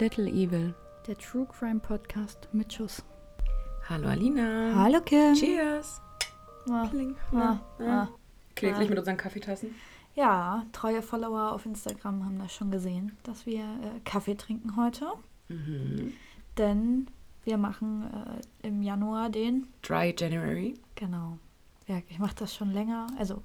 Little Evil. Der True Crime Podcast mit Schuss. Hallo Alina. Hallo Kim. Cheers. Ah, ah, ah. Kläglich mit unseren Kaffeetassen. Ja, treue Follower auf Instagram haben das schon gesehen, dass wir äh, Kaffee trinken heute. Mhm. Denn wir machen äh, im Januar den. Dry January. Genau. Ja, ich mache das schon länger. Also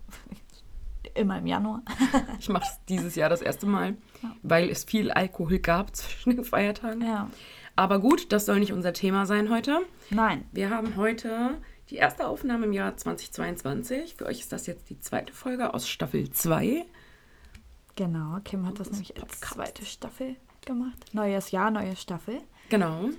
immer im Januar. Ich mache es dieses Jahr das erste Mal, Ja. weil es viel Alkohol gab zwischen den Feiertagen. Ja. Aber gut, das soll nicht unser Thema sein heute. Nein. Wir haben heute die erste Aufnahme im Jahr 2022. Für euch ist das jetzt die zweite Folge aus Staffel 2. Genau. Kim hat das Das nämlich als zweite Staffel gemacht. Neues Jahr, neue Staffel. Genau.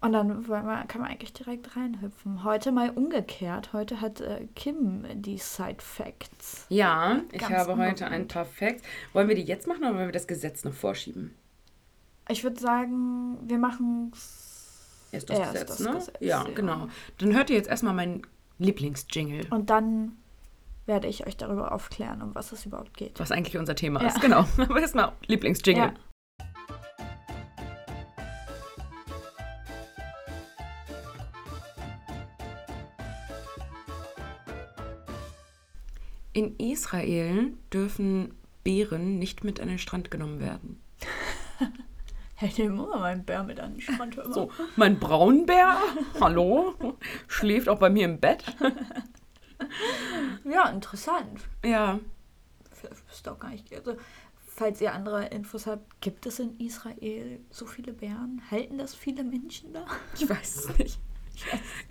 Und dann wollen wir, kann man eigentlich direkt reinhüpfen. Heute mal umgekehrt. Heute hat äh, Kim die Side Facts. Ja, ich habe heute ein paar Facts. Wollen wir die jetzt machen oder wollen wir das Gesetz noch vorschieben? Ich würde sagen, wir machen Erst das Erst Gesetz, das ne? Gesetz, ja, ja. genau. Dann hört ihr jetzt erstmal meinen Lieblingsjingle, und dann werde ich euch darüber aufklären, um was es überhaupt geht. was eigentlich unser Thema Ja. ist. Genau. Aber erstmal Lieblingsjingle. Ja. In Israel dürfen Bären nicht mit an den Strand genommen werden. Hätte immer meinen Bär mit an den Strand. mal. So, mein Braunbär, hallo, schläft auch bei mir im Bett. Ja, interessant. Ja, Ich wüsste auch gar nicht. Also, falls ihr andere Infos habt, gibt es in Israel so viele Bären? Halten das viele Menschen da? ich weiß es nicht.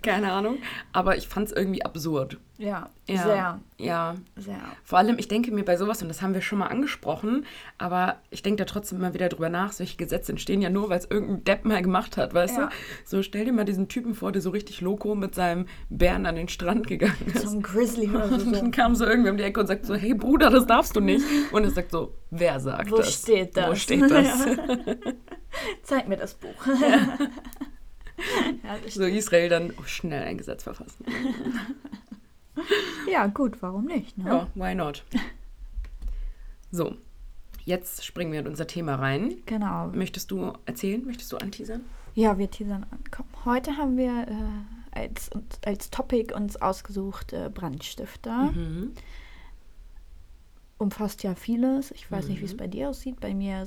Keine Ahnung. Aber ich fand es irgendwie absurd. Ja, Ja. sehr, Ja. sehr. Vor allem, ich denke mir bei sowas, und das haben wir schon mal angesprochen, aber ich denke da trotzdem immer wieder drüber nach, solche Gesetze entstehen ja nur, weil es irgendein Depp mal gemacht hat, weißt Ja. du? So stell dir mal diesen Typen vor, der so richtig loco mit seinem Bären an den Strand gegangen ist. So ein Grizzly oder Und dann kam so irgendwer um die Ecke und sagt so, hey Bruder, das darfst du nicht. Und er sagt so, wer sagt Wo das? steht das? Wo steht das? Zeig mir das Buch. ja, das so Israel dann oh, schnell ein Gesetz verfassen. ja, gut, warum nicht? Ne? Ja, why not? So, jetzt springen wir in unser Thema rein. Genau. Möchtest du erzählen? Möchtest du anteasern? Ja, wir teasern an. Komm, heute haben wir äh, als, uns- als Topic uns ausgesucht äh, Brandstifter. Mhm. Umfasst ja vieles. Ich weiß nicht, wie es Mhm. bei dir aussieht. Bei mir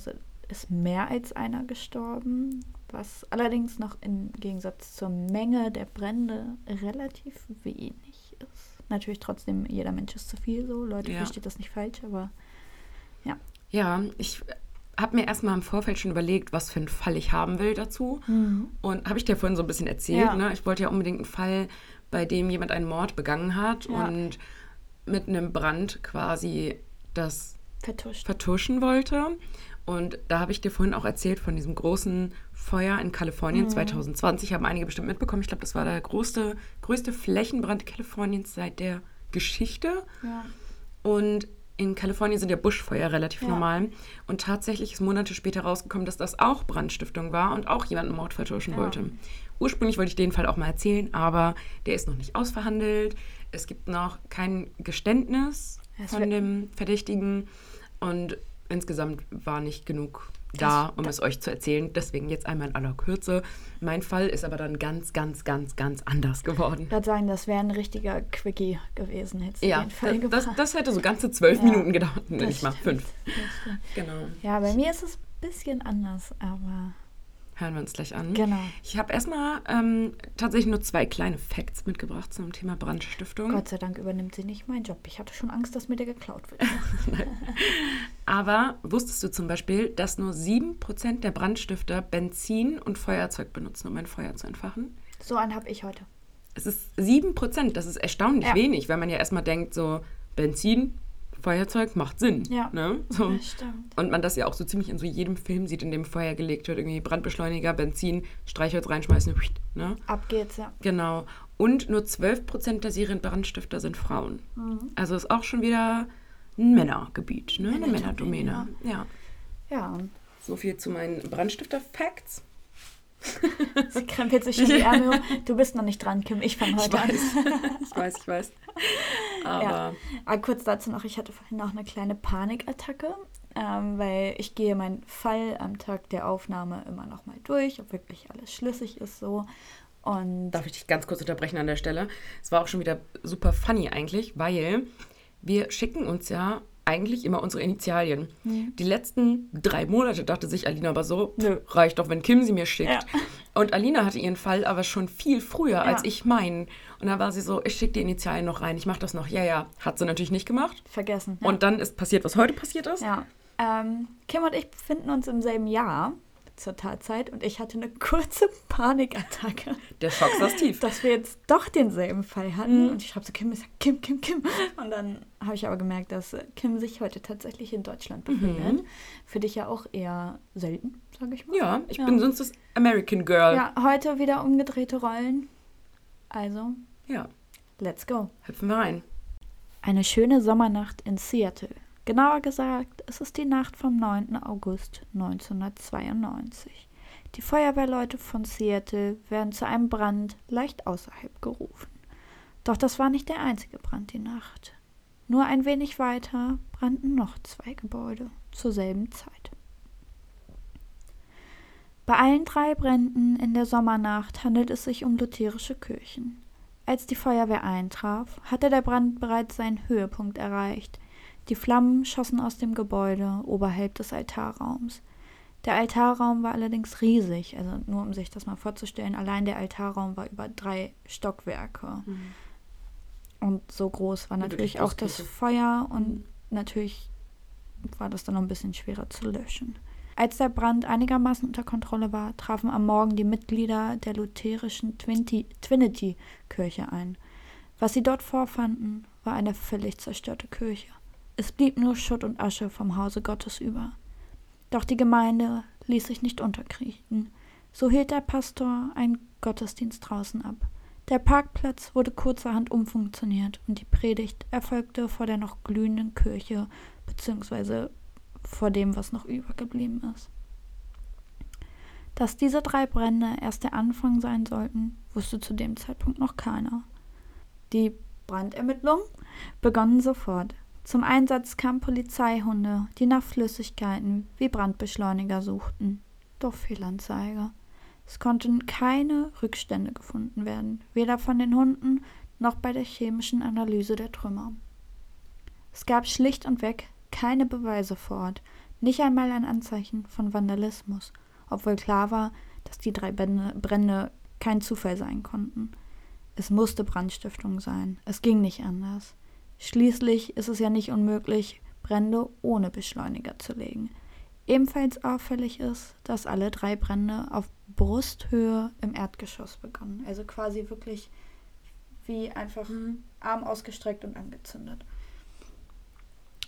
ist mehr als einer gestorben, was allerdings noch im Gegensatz zur Menge der Brände relativ wenig ist. Natürlich trotzdem, jeder Mensch ist zu viel so. Leute, Ja. versteht das nicht falsch, aber Ja, ich habe mir erstmal im Vorfeld schon überlegt, was für einen Fall ich haben will dazu. Und habe ich dir vorhin so ein bisschen erzählt, Ja. ne? Ich wollte ja unbedingt einen Fall, bei dem jemand einen Mord begangen hat Ja. und mit einem Brand quasi das vertuscht. vertuschen wollte. Und da habe ich dir vorhin auch erzählt von diesem großen Feuer in Kalifornien Mhm. 2020. Haben einige bestimmt mitbekommen. Ich glaube, das war der größte, größte Flächenbrand Kaliforniens seit der Geschichte. Ja. Und in Kalifornien sind ja Buschfeuer relativ Ja. normal. Und tatsächlich ist Monate später rausgekommen, dass das auch Brandstiftung war und auch jemand einen Mord vertuschen Ja. wollte. Ursprünglich wollte ich den Fall auch mal erzählen, aber der ist noch nicht ausverhandelt. Es gibt noch kein Geständnis Es von dem Verdächtigen. Und insgesamt war nicht genug da, Das- um es euch zu erzählen. Deswegen jetzt einmal in aller Kürze. Mein Fall ist aber dann ganz, ganz, ganz, ganz anders geworden. Ich würde sagen, das wäre ein richtiger Quickie gewesen, hättest du Ja, den Fall das, gebracht. das hätte so ganze zwölf Ja, Minuten gedauert. Das nicht mal fünf. Das. Genau. Ja, bei mir ist es ein bisschen anders, aber Hören wir uns gleich an. genau. Ich habe erstmal ähm, tatsächlich nur zwei kleine Facts mitgebracht zum Thema Brandstiftung. Gott sei Dank übernimmt sie nicht meinen Job. Ich hatte schon Angst, dass mir der geklaut wird. Aber wusstest du zum Beispiel, dass nur 7% der Brandstifter Benzin und Feuerzeug benutzen, um ein Feuer zu entfachen? So einen habe ich heute. Es ist 7%, das ist erstaunlich Ja. wenig, weil man ja erstmal denkt, so Benzin, Feuerzeug macht Sinn. Ja. Ne? So. Und man das ja auch so ziemlich in so jedem Film sieht, in dem Feuer gelegt wird. Irgendwie Brandbeschleuniger, Benzin, Streichholz reinschmeißen. Ne? Ab geht's, ja. Genau. Und nur 12% der Serienbrandstifter sind Frauen. Mhm. Also ist auch schon wieder ein Männergebiet, ne? eine Männerdomäne, Männerdomäne. Ja. Ja, So viel zu meinen Brandstifter-Facts. sie krempelt sich schon die Ärmel hoch. Du bist noch nicht dran, Kim. Ich fange Ich heute an. weiß, ich weiß, ich weiß. Aber Aber kurz dazu noch, ich hatte vorhin noch eine kleine Panikattacke. ähm, weil ich gehe meinen Fall am Tag der Aufnahme immer nochmal durch, ob wirklich alles schlüssig ist so. Und Darf ich dich ganz kurz unterbrechen an der Stelle? Es war auch schon wieder super funny eigentlich, weil wir schicken uns ja eigentlich immer unsere Initialien. Mhm. Die letzten drei Monate dachte sich Alina aber so, pff, reicht doch, wenn Kim sie mir schickt. Ja. Und Alina hatte ihren Fall aber schon viel früher als Ja. ich meinen. Und dann war sie so, ich schicke die Initialien noch rein, ich mache das noch. Ja, ja. Hat sie natürlich nicht gemacht. vergessen. Ja. Und dann ist passiert, was heute passiert ist. Ja. Ähm, Kim und ich befinden uns im selben Jahr zur Tatzeit und ich hatte eine kurze Panikattacke, Der Schock saß tief. dass wir jetzt doch denselben Fall hatten. Mhm. Und ich schreibe so, Kim, sag, Kim, Kim, Kim. Und dann habe ich aber gemerkt, dass äh, Kim sich heute tatsächlich in Deutschland befindet. Für dich ja auch eher selten, sage ich mal. Mhm. Ja, ich bin sonst das American Girl. Ja, heute wieder umgedrehte Rollen. Also, ja. let's go. Hüpfen wir rein. Eine schöne Sommernacht in Seattle. Genauer gesagt, es ist die Nacht vom 9. August 1992. Die Feuerwehrleute von Seattle werden zu einem Brand leicht außerhalb gerufen. Doch das war nicht der einzige Brand die Nacht. Nur ein wenig weiter brannten noch zwei Gebäude zur selben Zeit. Bei allen drei Bränden in der Sommernacht handelt es sich um lutherische Kirchen. Als die Feuerwehr eintraf, hatte der Brand bereits seinen Höhepunkt erreicht. Die Flammen schossen aus dem Gebäude oberhalb des Altarraums. Der Altarraum war allerdings riesig, also nur um sich das mal vorzustellen, allein der Altarraum war über drei Stockwerke. Und so groß war natürlich auch das. Feuer und natürlich war das dann noch ein bisschen schwerer zu löschen. Als der Brand einigermaßen unter Kontrolle war, trafen am Morgen die Mitglieder der lutherischen Trinity-Kirche ein. Was sie dort vorfanden, war eine völlig zerstörte Kirche. Es blieb nur Schutt und Asche vom Hause Gottes über. Doch die Gemeinde ließ sich nicht unterkriechen. So hielt der Pastor einen Gottesdienst draußen ab. Der Parkplatz wurde kurzerhand umfunktioniert und die Predigt erfolgte vor der noch glühenden Kirche, beziehungsweise vor dem, was noch übergeblieben ist. Dass diese drei Brände erst der Anfang sein sollten, wusste zu dem Zeitpunkt noch keiner. Die Brandermittlungen begannen sofort. Zum Einsatz kamen Polizeihunde, die nach Flüssigkeiten wie Brandbeschleuniger suchten. Doch Fehlanzeige. Es konnten keine Rückstände gefunden werden, weder von den Hunden noch bei der chemischen Analyse der Trümmer. Es gab schlicht und weg keine Beweise vor Ort, nicht einmal ein Anzeichen von Vandalismus, obwohl klar war, dass die drei Brände, Brände kein Zufall sein konnten. Es musste Brandstiftung sein, es ging nicht anders. Schließlich ist es ja nicht unmöglich, Brände ohne Beschleuniger zu legen. Ebenfalls auffällig ist, dass alle drei Brände auf Brusthöhe im Erdgeschoss begannen. Also quasi wirklich wie einfach Arm ausgestreckt und angezündet.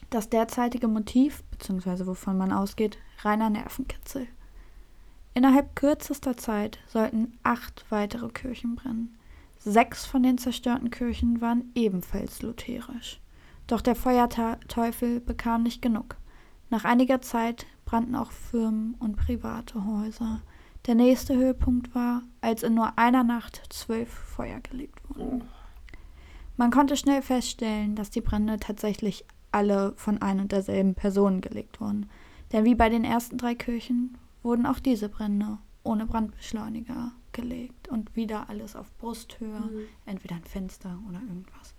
Das derzeitige Motiv, beziehungsweise wovon man ausgeht, reiner Nervenkitzel. Innerhalb kürzester Zeit sollten acht weitere Kirchen brennen. Sechs von den zerstörten Kirchen waren ebenfalls lutherisch. Doch der Feuerteufel bekam nicht genug. Nach einiger Zeit brannten auch Firmen und private Häuser. Der nächste Höhepunkt war, als in nur einer Nacht zwölf Feuer gelegt wurden. Man konnte schnell feststellen, dass die Brände tatsächlich alle von ein und derselben Person gelegt wurden. Denn wie bei den ersten drei Kirchen wurden auch diese Brände ohne Brandbeschleuniger gelegt und wieder alles auf Brusthöhe, entweder ein Fenster oder irgendwas.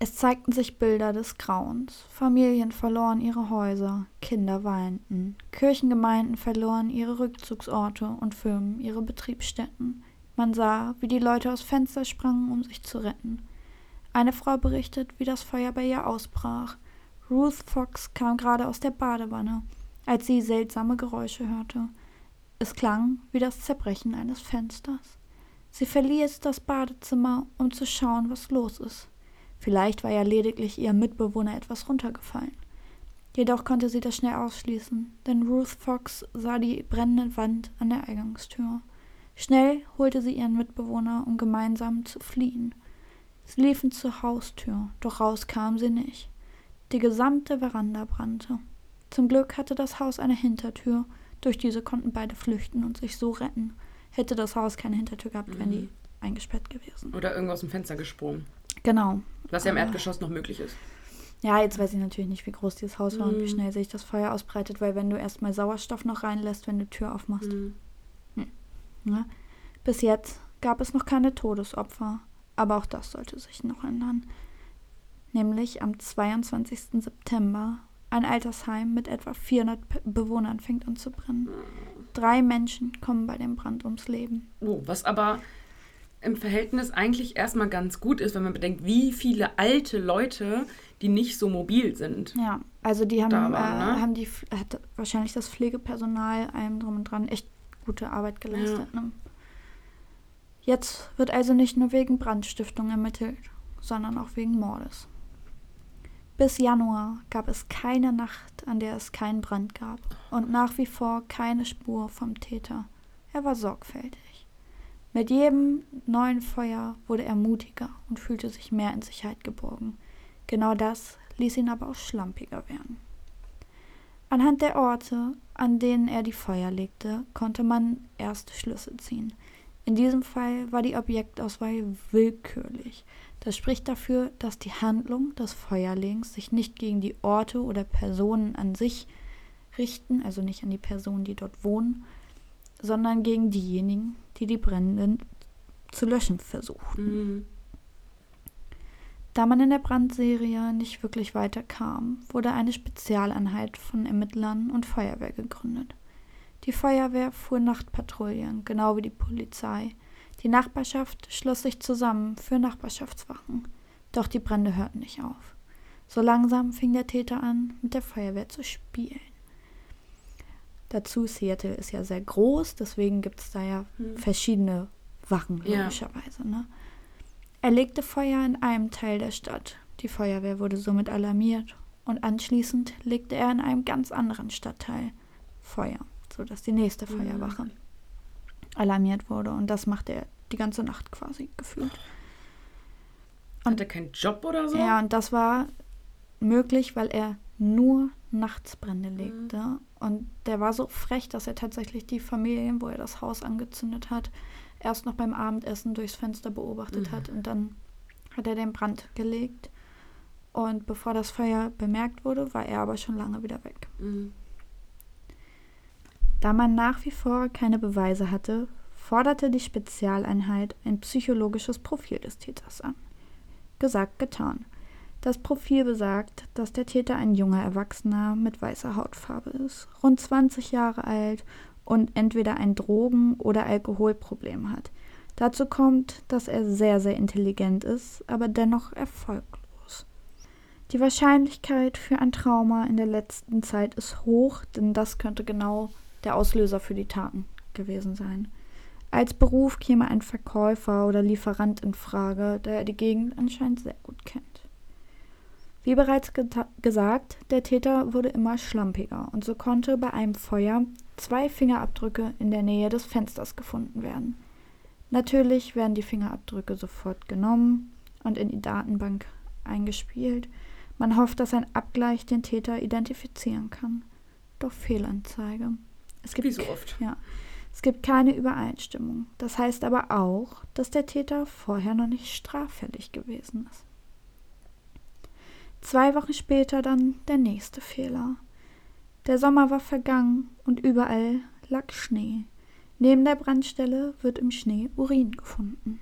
Es zeigten sich Bilder des Grauens. Familien verloren ihre Häuser, Kinder weinten, Kirchengemeinden verloren ihre Rückzugsorte und Firmen ihre Betriebsstätten. Man sah, wie die Leute aus Fenster sprangen, um sich zu retten. Eine Frau berichtet, wie das Feuer bei ihr ausbrach. Ruth Fox kam gerade aus der Badewanne, als sie seltsame Geräusche hörte. Es klang wie das Zerbrechen eines Fensters. Sie verließ das Badezimmer, um zu schauen, was los ist. Vielleicht war ja lediglich ihr Mitbewohner etwas runtergefallen. Jedoch konnte sie das schnell ausschließen, denn Ruth Fox sah die brennende Wand an der Eingangstür. Schnell holte sie ihren Mitbewohner, um gemeinsam zu fliehen. Sie liefen zur Haustür, doch raus kam sie nicht. Die gesamte Veranda brannte. Zum Glück hatte das Haus eine Hintertür, durch diese konnten beide flüchten und sich so retten. Hätte das Haus keine Hintertür gehabt, wären die eingesperrt gewesen. Oder irgendwo aus dem Fenster gesprungen. Genau. Was ja im. Erdgeschoss noch möglich ist. Ja, jetzt weiß ich natürlich nicht, wie groß dieses Haus war mm. und wie mhm. schnell sich das Feuer ausbreitet, weil wenn du erstmal Sauerstoff noch reinlässt, wenn du Tür aufmachst. Mm. Hm. Ja. Bis jetzt gab es noch keine Todesopfer, aber auch das sollte sich noch ändern. Nämlich am 22. September ein Altersheim mit etwa 400 Bewohnern fängt an zu brennen. Drei Menschen kommen bei dem Brand ums Leben. Oh, was aber im Verhältnis eigentlich erstmal ganz gut ist, wenn man bedenkt, wie viele alte Leute, die nicht so mobil sind. Ja, also die haben, waren, äh, ne? haben die hat wahrscheinlich das Pflegepersonal allem drum und dran echt gute Arbeit geleistet. Ja. Ne? Jetzt wird also nicht nur wegen Brandstiftung ermittelt, sondern auch wegen Mordes. Bis Januar gab es keine Nacht, an der es keinen Brand gab und nach wie vor keine Spur vom Täter. Er war sorgfältig. Mit jedem neuen Feuer wurde er mutiger und fühlte sich mehr in Sicherheit geborgen. Genau das ließ ihn aber auch schlampiger werden. Anhand der Orte, an denen er die Feuer legte, konnte man erste Schlüsse ziehen. In diesem Fall war die Objektauswahl willkürlich. Das spricht dafür, dass die Handlung des Feuerlegens sich nicht gegen die Orte oder Personen an sich richten, also nicht an die Personen, die dort wohnen, sondern gegen diejenigen, die die Brände zu löschen versuchten. Mhm. Da man in der Brandserie nicht wirklich weiterkam, wurde eine Spezialeinheit von Ermittlern und Feuerwehr gegründet. Die Feuerwehr fuhr Nachtpatrouillen, genau wie die Polizei. Die Nachbarschaft schloss sich zusammen für Nachbarschaftswachen. Doch die Brände hörten nicht auf. So langsam fing der Täter an, mit der Feuerwehr zu spielen. Dazu, Seattle ist ja sehr groß, deswegen gibt es da ja hm. verschiedene Wachen, logischerweise. Ja. Ne? Er legte Feuer in einem Teil der Stadt. Die Feuerwehr wurde somit alarmiert und anschließend legte er in einem ganz anderen Stadtteil Feuer, sodass die nächste hm. Feuerwache. Alarmiert wurde. Und das machte er die ganze Nacht quasi gefühlt. Und, Hat er keinen Job oder so? Ja, und das war möglich, weil er nur Nachtsbrände legte. Mhm. Und der war so frech, dass er tatsächlich die Familien, wo er das Haus angezündet hat, erst noch beim Abendessen durchs Fenster beobachtet mhm. hat. Und dann hat er den Brand gelegt. Und bevor das Feuer bemerkt wurde, war er aber schon lange wieder weg. Mhm. Da man nach wie vor keine Beweise hatte, forderte die Spezialeinheit ein psychologisches Profil des Täters an. Gesagt, getan. Das Profil besagt, dass der Täter ein junger Erwachsener mit weißer Hautfarbe ist, rund 20 Jahre alt und entweder ein Drogen- oder Alkoholproblem hat. Dazu kommt, dass er sehr, sehr intelligent ist, aber dennoch erfolglos. Die Wahrscheinlichkeit für ein Trauma in der letzten Zeit ist hoch, denn das könnte genau der Auslöser für die Taten gewesen sein. Als Beruf käme ein Verkäufer oder Lieferant in Frage, der die Gegend anscheinend sehr gut kennt. Wie bereits gesagt, der Täter wurde immer schlampiger und so konnte bei einem Feuer zwei Fingerabdrücke in der Nähe des Fensters gefunden werden. Natürlich werden die Fingerabdrücke sofort genommen und in die Datenbank eingespielt. Man hofft, dass ein Abgleich den Täter identifizieren kann. Doch Fehlanzeige. Es gibt, Wie so oft. Ja. Es gibt keine Übereinstimmung. Das heißt aber auch, dass der Täter vorher noch nicht straffällig gewesen ist. Zwei Wochen später dann der nächste Fehler. Der Sommer war vergangen und überall lag Schnee. Neben der Brandstelle wird im Schnee Urin gefunden.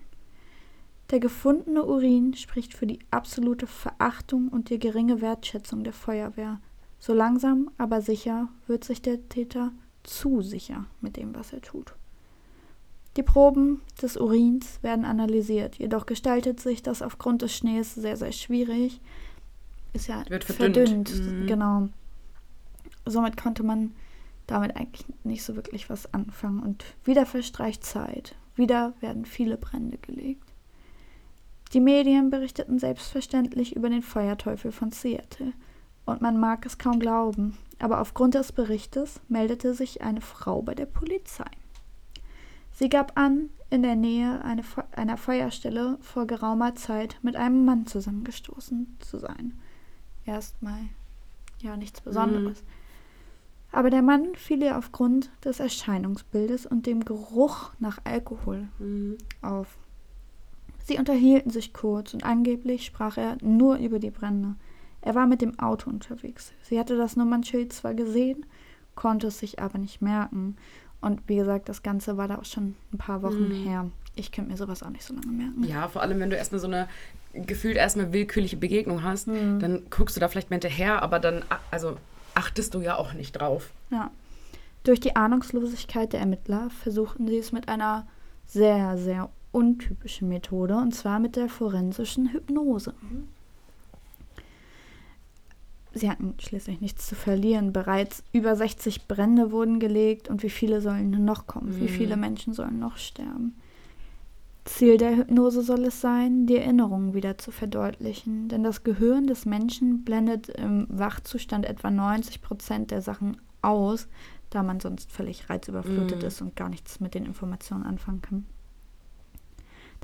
Der gefundene Urin spricht für die absolute Verachtung und die geringe Wertschätzung der Feuerwehr. So langsam, aber sicher wird sich der Täter zu sicher mit dem, was er tut. Die Proben des Urins werden analysiert, jedoch gestaltet sich das aufgrund des Schnees sehr, sehr schwierig, ist ja Wird verdünnt. verdünnt mhm. Genau. Somit konnte man damit eigentlich nicht so wirklich was anfangen. Und wieder verstreicht Zeit. Wieder werden viele Brände gelegt. Die Medien berichteten selbstverständlich über den Feuerteufel von Seattle. Und man mag es kaum glauben, aber aufgrund des Berichtes meldete sich eine Frau bei der Polizei. Sie gab an, in der Nähe eine, einer Feuerstelle vor geraumer Zeit mit einem Mann zusammengestoßen zu sein erstmal ja nichts Besonderes. Mhm. Aber der Mann fiel ihr aufgrund des Erscheinungsbildes und dem Geruch nach Alkohol mhm. auf. Sie unterhielten sich kurz und angeblich sprach er nur über die Brände. Er war mit dem Auto unterwegs. Sie hatte das Nummernschild zwar gesehen, konnte es sich aber nicht merken. Und wie gesagt, das Ganze war da auch schon ein paar Wochen mhm. her. Ich könnte mir sowas auch nicht so lange merken. Ja, vor allem, wenn du erstmal so eine gefühlt erstmal willkürliche Begegnung hast, mhm. dann guckst du da vielleicht mal hinterher, aber dann also achtest du ja auch nicht drauf. Ja. Durch die Ahnungslosigkeit der Ermittler versuchten sie es mit einer sehr, sehr untypischen Methode, und zwar mit der forensischen Hypnose. Mhm. Sie hatten schließlich nichts zu verlieren. Bereits über 60 Brände wurden gelegt und wie viele sollen noch kommen? Mhm. Wie viele Menschen sollen noch sterben? Ziel der Hypnose soll es sein, die Erinnerungen wieder zu verdeutlichen, denn das Gehirn des Menschen blendet im Wachzustand etwa 90 Prozent der Sachen aus, da man sonst völlig reizüberflutet mm. ist und gar nichts mit den Informationen anfangen kann.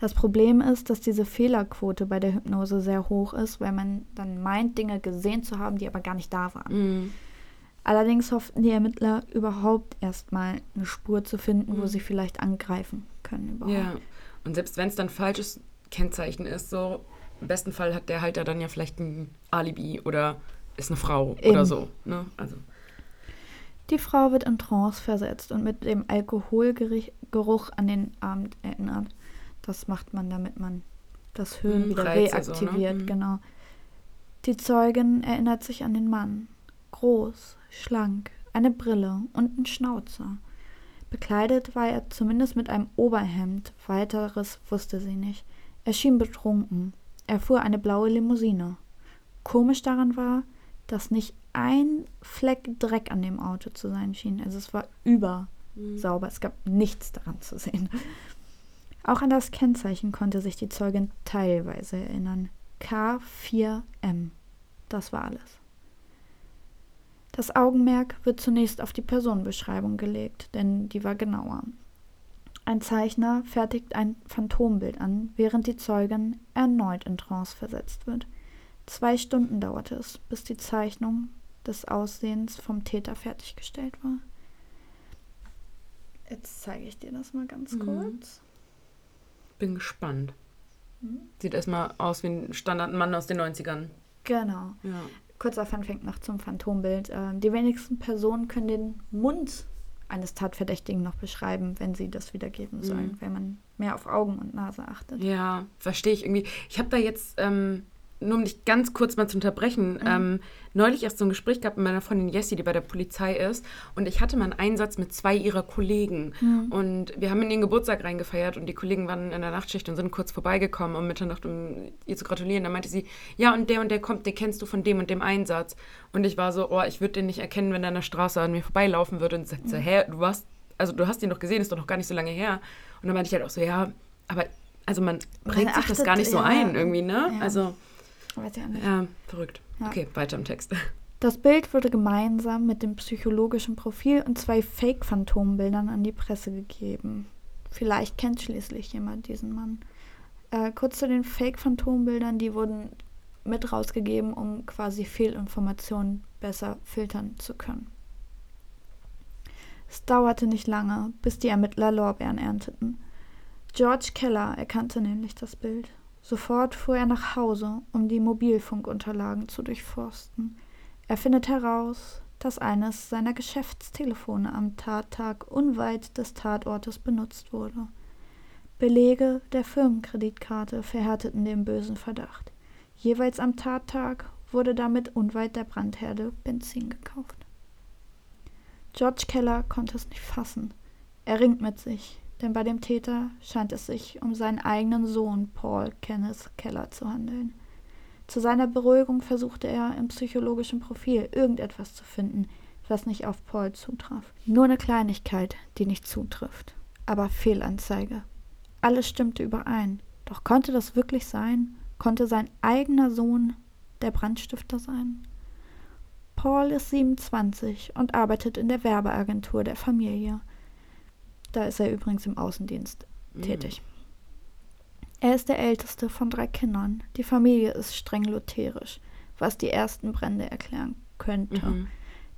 Das Problem ist, dass diese Fehlerquote bei der Hypnose sehr hoch ist, weil man dann meint, Dinge gesehen zu haben, die aber gar nicht da waren. Mm. Allerdings hofften die Ermittler überhaupt erstmal eine Spur zu finden, mm. wo sie vielleicht angreifen können überhaupt. Ja. Und selbst wenn es dann falsches Kennzeichen ist, so im besten Fall hat der Halter dann ja vielleicht ein Alibi oder ist eine Frau Eben. oder so. Ne? Also. Die Frau wird in Trance versetzt und mit dem Alkoholgeruch an den Abend erinnert. Das macht man, damit man das Hören hm, wieder Reize reaktiviert, so, ne? genau. Die Zeugin erinnert sich an den Mann. Groß, schlank, eine Brille und ein Schnauzer. Bekleidet war er zumindest mit einem Oberhemd, weiteres wusste sie nicht. Er schien betrunken. Er fuhr eine blaue Limousine. Komisch daran war, dass nicht ein Fleck Dreck an dem Auto zu sein schien. Also es war übersauber. Mhm. Es gab nichts daran zu sehen. Auch an das Kennzeichen konnte sich die Zeugin teilweise erinnern. K4M. Das war alles. Das Augenmerk wird zunächst auf die Personenbeschreibung gelegt, denn die war genauer. Ein Zeichner fertigt ein Phantombild an, während die Zeugin erneut in Trance versetzt wird. Zwei Stunden dauerte es, bis die Zeichnung des Aussehens vom Täter fertiggestellt war. Jetzt zeige ich dir das mal ganz mhm. kurz. Bin gespannt. Mhm. Sieht erstmal aus wie ein Standardmann aus den 90ern. Genau. Ja. Kurzer Funfact noch zum Phantombild. Äh, die wenigsten Personen können den Mund eines Tatverdächtigen noch beschreiben, wenn sie das wiedergeben sollen, mhm. wenn man mehr auf Augen und Nase achtet. Ja, verstehe ich irgendwie. Ich habe da jetzt ähm, nur um dich ganz kurz mal zu unterbrechen, mhm. ähm, neulich erst so ein Gespräch gehabt mit meiner Freundin Jessie, die bei der Polizei ist. Und ich hatte mal einen Einsatz mit zwei ihrer Kollegen. Mhm. Und wir haben in ihren Geburtstag reingefeiert und die Kollegen waren in der Nachtschicht und sind kurz vorbeigekommen um Mitternacht, um ihr zu gratulieren. Da meinte sie, ja, und der und der kommt, den kennst du von dem und dem Einsatz. Und ich war so, oh, ich würde den nicht erkennen, wenn er an der Straße an mir vorbeilaufen würde. Und sagt mhm. hä, du warst, also du hast ihn doch gesehen, ist doch noch gar nicht so lange her. Und dann meinte ich halt auch so, ja, aber also man bringt sich das gar nicht so ja, ein irgendwie, ne? Ja. Also Weiß ja nicht. Ja, verrückt. Ja. Okay, weiter im Text. Das Bild wurde gemeinsam mit dem psychologischen Profil und zwei Fake-Phantombildern an die Presse gegeben. Vielleicht kennt schließlich jemand diesen Mann. Äh, kurz zu den Fake-Phantombildern, die wurden mit rausgegeben, um quasi Fehlinformationen besser filtern zu können. Es dauerte nicht lange, bis die Ermittler Lorbeeren ernteten. George Keller erkannte nämlich das Bild. Sofort fuhr er nach Hause, um die Mobilfunkunterlagen zu durchforsten. Er findet heraus, dass eines seiner Geschäftstelefone am Tattag unweit des Tatortes benutzt wurde. Belege der Firmenkreditkarte verhärteten den bösen Verdacht. Jeweils am Tattag wurde damit unweit der Brandherde Benzin gekauft. George Keller konnte es nicht fassen. Er ringt mit sich denn bei dem Täter scheint es sich um seinen eigenen Sohn Paul Kenneth Keller zu handeln. Zu seiner Beruhigung versuchte er im psychologischen Profil irgendetwas zu finden, was nicht auf Paul zutraf. Nur eine Kleinigkeit, die nicht zutrifft. Aber Fehlanzeige. Alles stimmte überein. Doch konnte das wirklich sein? Konnte sein eigener Sohn der Brandstifter sein? Paul ist 27 und arbeitet in der Werbeagentur der Familie. Da ist er übrigens im Außendienst mhm. tätig. Er ist der älteste von drei Kindern. Die Familie ist streng lutherisch, was die ersten Brände erklären könnte. Mhm.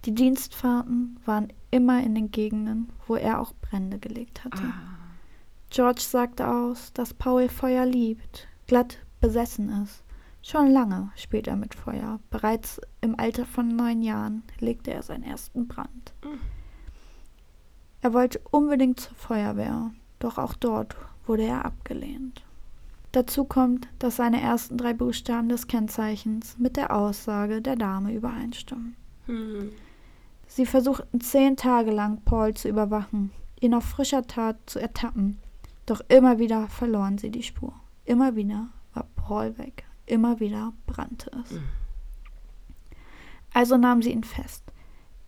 Die Dienstfahrten waren immer in den Gegenden, wo er auch Brände gelegt hatte. Ah. George sagte aus, dass Paul Feuer liebt, glatt besessen ist. Schon lange spielt er mit Feuer. Bereits im Alter von neun Jahren legte er seinen ersten Brand. Er wollte unbedingt zur Feuerwehr, doch auch dort wurde er abgelehnt. Dazu kommt, dass seine ersten drei Buchstaben des Kennzeichens mit der Aussage der Dame übereinstimmen. Hm. Sie versuchten zehn Tage lang Paul zu überwachen, ihn auf frischer Tat zu ertappen, doch immer wieder verloren sie die Spur. Immer wieder war Paul weg, immer wieder brannte es. Also nahmen sie ihn fest.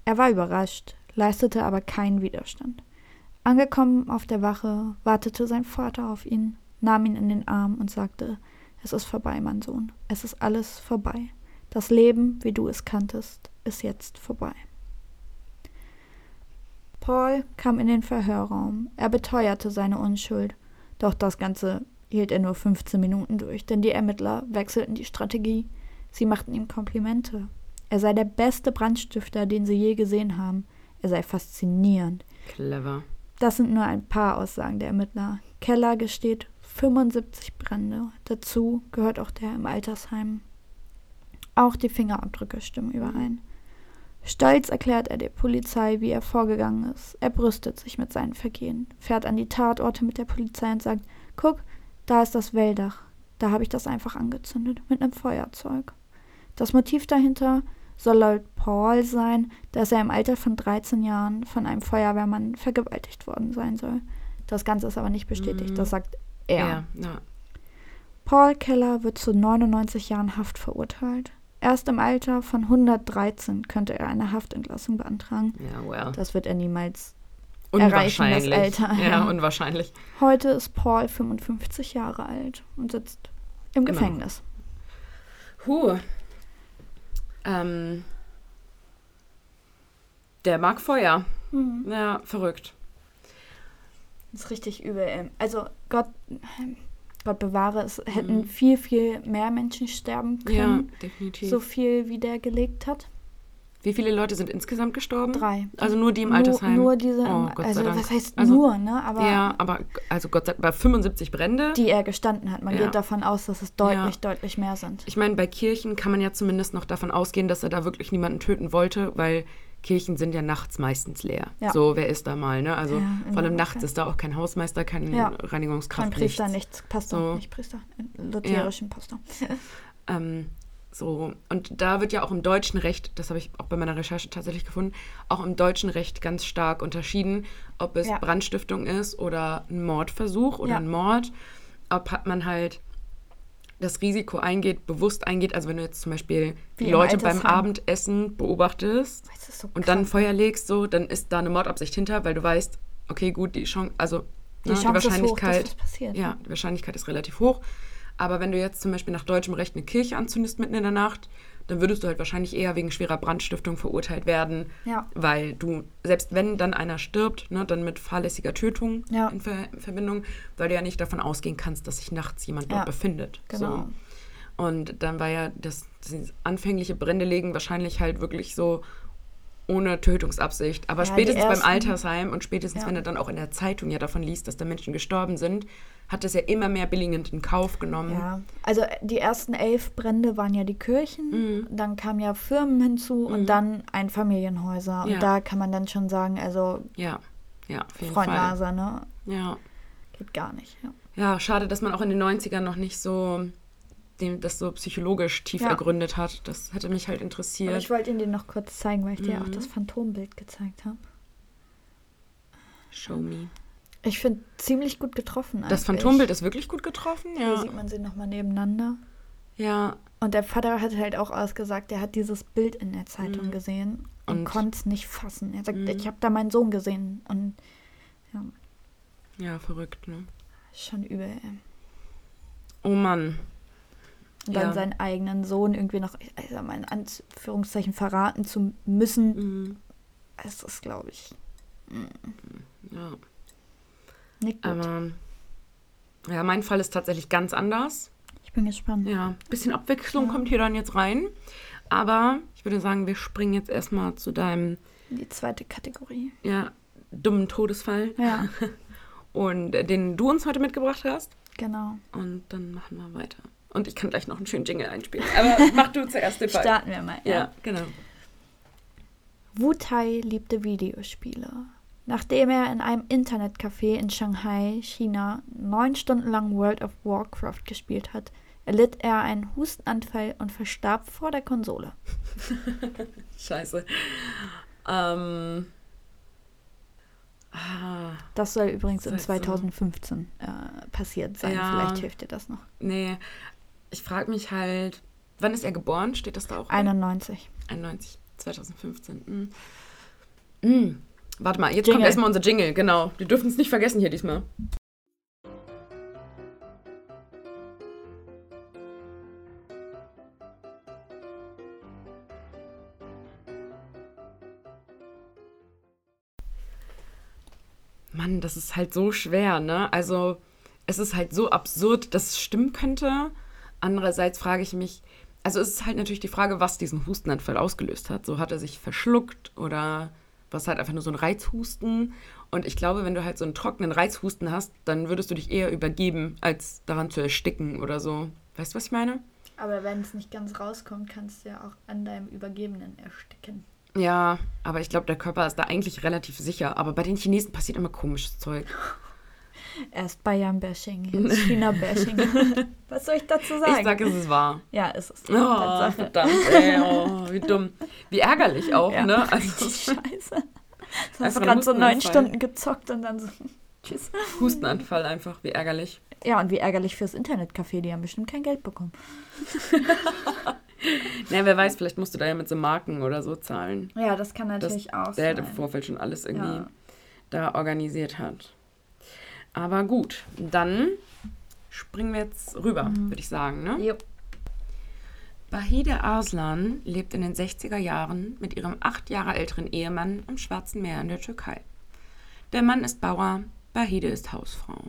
Er war überrascht, leistete aber keinen Widerstand. Angekommen auf der Wache, wartete sein Vater auf ihn, nahm ihn in den Arm und sagte, es ist vorbei, mein Sohn, es ist alles vorbei. Das Leben, wie du es kanntest, ist jetzt vorbei. Paul kam in den Verhörraum. Er beteuerte seine Unschuld. Doch das Ganze hielt er nur 15 Minuten durch, denn die Ermittler wechselten die Strategie. Sie machten ihm Komplimente. Er sei der beste Brandstifter, den sie je gesehen haben. Er sei faszinierend. Clever. Das sind nur ein paar Aussagen der Ermittler. Keller gesteht 75 Brände. Dazu gehört auch der im Altersheim. Auch die Fingerabdrücke stimmen überein. Stolz erklärt er der Polizei, wie er vorgegangen ist. Er brüstet sich mit seinen Vergehen, fährt an die Tatorte mit der Polizei und sagt, guck, da ist das Wälldach. Da habe ich das einfach angezündet mit einem Feuerzeug. Das Motiv dahinter soll laut Paul sein, dass er im Alter von 13 Jahren von einem Feuerwehrmann vergewaltigt worden sein soll. Das Ganze ist aber nicht bestätigt, Mhm. das sagt er. Ja, ja. Paul Keller wird zu 99 Jahren Haft verurteilt. Erst im Alter von 113 könnte er eine Haftentlassung beantragen. Ja, well. Das wird er niemals. erreichen, das Unwahrscheinlich. Alter, Ja, ja. unwahrscheinlich. Heute ist Paul 55 Jahre alt und sitzt im Genau. Gefängnis. Huh. Ähm, der mag Feuer. Mhm. Ja, verrückt. Das ist richtig übel. Also Gott, Gott bewahre, es hätten Mhm. viel, viel mehr Menschen sterben Ja, können. definitiv. so viel, wie der gelegt hat. Wie viele Leute sind insgesamt gestorben? Drei. Also nur die im Nur- Altersheim? Nur diese, Oh, Gott sei also Dank. was heißt Also- nur, ne? Aber ja, aber also Gott sei Dank, bei 75 Brände. die er gestanden hat. Man Ja. geht davon aus, dass es deutlich, Ja. deutlich mehr sind. Ich meine, bei Kirchen kann man ja zumindest noch davon ausgehen, dass er da wirklich niemanden töten wollte, weil Kirchen sind ja nachts meistens leer. Ja. So, wer ist da mal, ne? Also vor allem nachts ist da auch kein Hausmeister, kein. Reinigungskraft, Kein Priester, nichts. nichts. Pastor, So. nicht Priester. Lutherischen Pastor. Ähm, so, und da wird ja auch im deutschen Recht, das habe ich auch bei meiner Recherche tatsächlich gefunden, auch im deutschen Recht ganz stark unterschieden, ob es Ja. Brandstiftung ist oder ein Mordversuch oder Ja. ein Mord. Ob hat man halt das Risiko eingeht, bewusst eingeht, also wenn du jetzt zum Beispiel Wie die Leute beim. Abendessen beobachtest so und dann. Feuer legst, so, dann ist da eine Mordabsicht hinter, weil du weißt, okay, gut, die Chance, also die ne, Chance ist hoch, dass Wahrscheinlichkeit, was passiert. ja, die Wahrscheinlichkeit ist relativ hoch. Aber wenn du jetzt zum Beispiel nach deutschem Recht eine Kirche anzündest mitten in der Nacht, dann würdest du halt wahrscheinlich eher wegen schwerer Brandstiftung verurteilt werden, Ja. weil du, selbst wenn dann einer stirbt, ne, dann mit fahrlässiger Tötung Ja. in, Ver in Verbindung, weil du ja nicht davon ausgehen kannst, dass sich nachts jemand dort Ja, befindet. genau. So. Und dann war ja das, das anfängliche Brändelegen wahrscheinlich halt wirklich so ohne Tötungsabsicht. Aber spätestens beim Altersheim und spätestens, wenn du dann auch in der Zeitung ja davon liest, dass da Menschen gestorben sind, hat das ja immer mehr billigend in Kauf genommen. Ja, also äh, die ersten elf Brände waren ja die Kirchen, Mhm. dann kamen ja Firmen hinzu und dann Einfamilienhäuser. Und Ja. da kann man dann schon sagen, also Ja, ja, auf jeden Freund Fall. Nase, ne? Ja. Geht gar nicht. Ja. ja, schade, dass man auch in den 90ern noch nicht so dem, das so psychologisch tief Ja. ergründet hat. Das hätte mich halt Aber interessiert. ich wollte Ihnen den noch kurz zeigen, weil ich dir Mhm. auch das Phantombild gezeigt habe. Show me. Ich finde ziemlich gut getroffen. Das eigentlich. Phantombild ist wirklich gut getroffen, Hier ja. sieht man sie nochmal nebeneinander. Ja, Und der Vater hat halt auch ausgesagt, er hat dieses Bild in der Zeitung Mhm. gesehen und, Und- konnte es nicht fassen. Er sagt, Mhm. ich habe da meinen Sohn gesehen und ja, ja, verrückt, ne? schon übel. Ey. Oh Mann. Und dann Ja. seinen eigenen Sohn irgendwie noch, sag mal in Anführungszeichen, verraten zu müssen, Mhm. es ist, glaube ich, Ja. Nicht gut. Aber ja, mein Fall ist tatsächlich ganz anders. ich bin gespannt. Ja, bisschen Abwechslung Ja. kommt hier dann jetzt rein. Aber ich würde sagen, wir springen jetzt erstmal zu deinem Die zweite Kategorie. ja, dummen Todesfall, Ja, und äh, den du uns heute mitgebracht hast. genau. Und dann machen wir weiter. Und ich kann gleich noch einen schönen Jingle einspielen. Aber mach du zuerst den Fall. Starten wir mal. Ja, genau. Wu Tai liebte Videospiele. Nachdem er in einem Internetcafé in Shanghai, China, neun Stunden lang World of Warcraft gespielt hat, erlitt er einen Hustenanfall und verstarb vor der Konsole. Scheiße. Ähm. Ah, Das soll übrigens in Das so. 2015 äh, passiert sein. Ja. Vielleicht hilft dir das noch. nee. Ich frage mich halt, wann ist er geboren? Steht das da auch? 91. 91, 2015. Mm. Mm. Warte mal, jetzt Jingle. kommt erstmal unser Jingle, genau. Wir dürfen es nicht vergessen hier diesmal. Mann, das ist halt so schwer, ne? Also, es ist halt so absurd, dass es stimmen könnte. Andererseits frage ich mich, also es ist halt natürlich die Frage, was diesen Hustenanfall ausgelöst hat. So hat er sich verschluckt oder was halt einfach nur so ein Reizhusten. Und ich glaube, wenn du halt so einen trockenen Reizhusten hast, dann würdest du dich eher übergeben, als daran zu ersticken oder so. Weißt du, was ich meine? Aber wenn es nicht ganz rauskommt, kannst du ja auch an deinem Übergebenen ersticken. Ja, aber ich glaube, der Körper ist da eigentlich relativ sicher. Aber bei den Chinesen passiert immer komisches Zeug. Erst Bayern-Bashing, jetzt China-Bashing. Was soll ich dazu sagen? Ich sage, es ist wahr. ja, ist es. Oh, verdammt, ey, oh, wie dumm. Wie ärgerlich auch, Ja, ne? Also, scheiße. Du hast gerade so neun. Stunden gezockt und dann so. Tschüss. Hustenanfall einfach, wie ärgerlich. Ja, und wie ärgerlich fürs Internetcafé, die haben bestimmt kein Geld bekommen. Na, wer weiß, vielleicht musst du da ja mit so Marken oder so zahlen. Ja, das kann natürlich auch Der halt im sein. Vorfeld schon alles irgendwie Ja. da organisiert hat. Aber gut, dann springen wir jetzt rüber, Mhm. würde ich sagen. Ne? Jupp. Bahide Arslan lebt in den 60er Jahren mit ihrem acht Jahre älteren Ehemann am Schwarzen Meer in der Türkei. Der Mann ist Bauer, Bahide ist Hausfrau.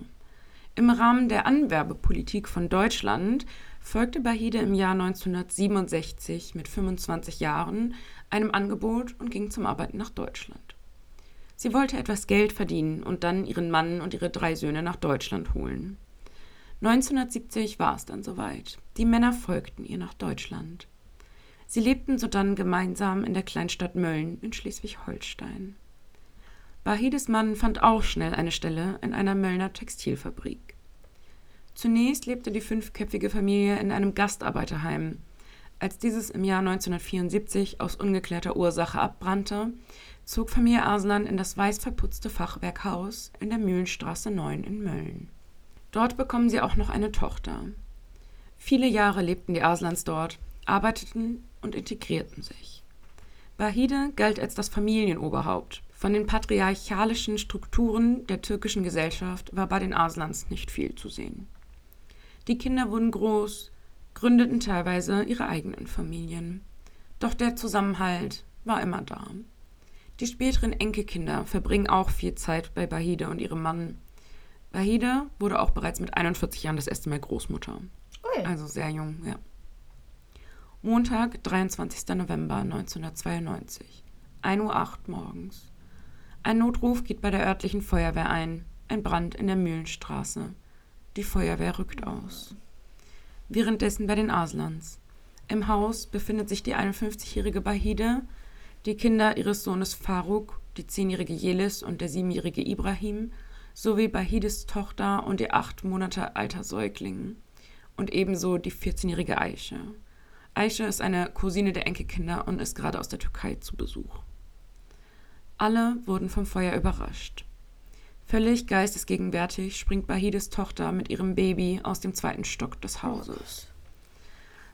Im Rahmen der Anwerbepolitik von Deutschland folgte Bahide im Jahr 1967 mit 25 Jahren einem Angebot und ging zum Arbeiten nach Deutschland. Sie wollte etwas Geld verdienen und dann ihren Mann und ihre drei Söhne nach Deutschland holen. 1970 war es dann soweit. Die Männer folgten ihr nach Deutschland. Sie lebten sodann gemeinsam in der Kleinstadt Mölln in Schleswig-Holstein. Bahides Mann fand auch schnell eine Stelle in einer Möllner Textilfabrik. Zunächst lebte die fünfköpfige Familie in einem Gastarbeiterheim. Als dieses im Jahr 1974 aus ungeklärter Ursache abbrannte, zog Familie Arslan in das weiß verputzte Fachwerkhaus in der Mühlenstraße 9 in Mölln. Dort bekommen sie auch noch eine Tochter. Viele Jahre lebten die Aslans dort, arbeiteten und integrierten sich. Bahide galt als das Familienoberhaupt. Von den patriarchalischen Strukturen der türkischen Gesellschaft war bei den Aslans nicht viel zu sehen. Die Kinder wurden groß, gründeten teilweise ihre eigenen Familien. Doch der Zusammenhalt war immer da. Die späteren Enkelkinder verbringen auch viel Zeit bei Bahide und ihrem Mann. Bahide wurde auch bereits mit 41 Jahren das erste Mal Großmutter. Ui. Also sehr jung, ja. Montag, 23. November 1992. 1.08 Uhr morgens. Ein Notruf geht bei der örtlichen Feuerwehr ein. Ein Brand in der Mühlenstraße. Die Feuerwehr rückt aus. Währenddessen bei den Aslans. Im Haus befindet sich die 51-jährige Bahide, die Kinder ihres Sohnes Faruk, die 10-jährige Jelis und der 7-jährige Ibrahim, sowie Bahides Tochter und ihr acht Monate alter Säugling und ebenso die 14-jährige Aisha. Aisha ist eine Cousine der Enkelkinder und ist gerade aus der Türkei zu Besuch. Alle wurden vom Feuer überrascht. Völlig geistesgegenwärtig springt Bahides Tochter mit ihrem Baby aus dem zweiten Stock des Hauses.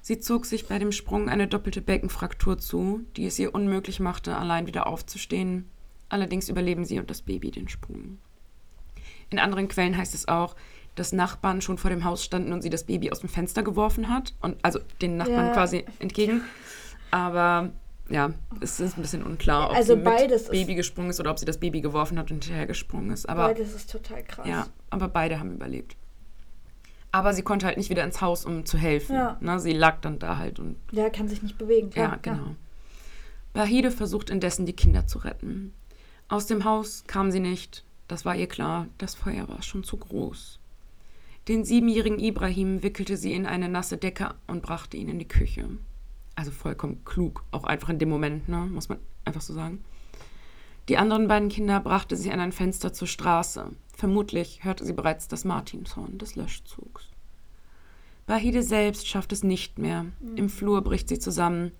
Sie zog sich bei dem Sprung eine doppelte Beckenfraktur zu, die es ihr unmöglich machte, allein wieder aufzustehen. Allerdings überleben sie und das Baby den Sprung. In anderen Quellen heißt es auch, dass Nachbarn schon vor dem Haus standen und sie das Baby aus dem Fenster geworfen hat. Und also den Nachbarn Ja. quasi entgegen. Aber ja, es ist ein bisschen unklar, ob Also sie mit ist- Baby gesprungen ist oder ob sie das Baby geworfen hat und hinterher gesprungen ist. Aber Beides ist total krass. ja, aber beide haben überlebt. Aber sie konnte halt nicht wieder ins Haus, um zu helfen. Ja. Ne, sie lag dann da halt und Der kann sich nicht bewegen. ja, Klar. genau. Bahide versucht indessen, die Kinder zu retten. Aus dem Haus kam sie nicht. Das war ihr klar. Das Feuer war schon zu groß. Den siebenjährigen Ibrahim wickelte sie in eine nasse Decke und brachte ihn in die Küche. Also vollkommen klug, auch einfach in dem Moment, ne? muss man einfach so sagen. Die anderen beiden Kinder brachte sie an ein Fenster zur Straße. Vermutlich hörte sie bereits das Martinshorn des Löschzugs. Bahide selbst schafft es nicht mehr. Im Flur bricht sie zusammen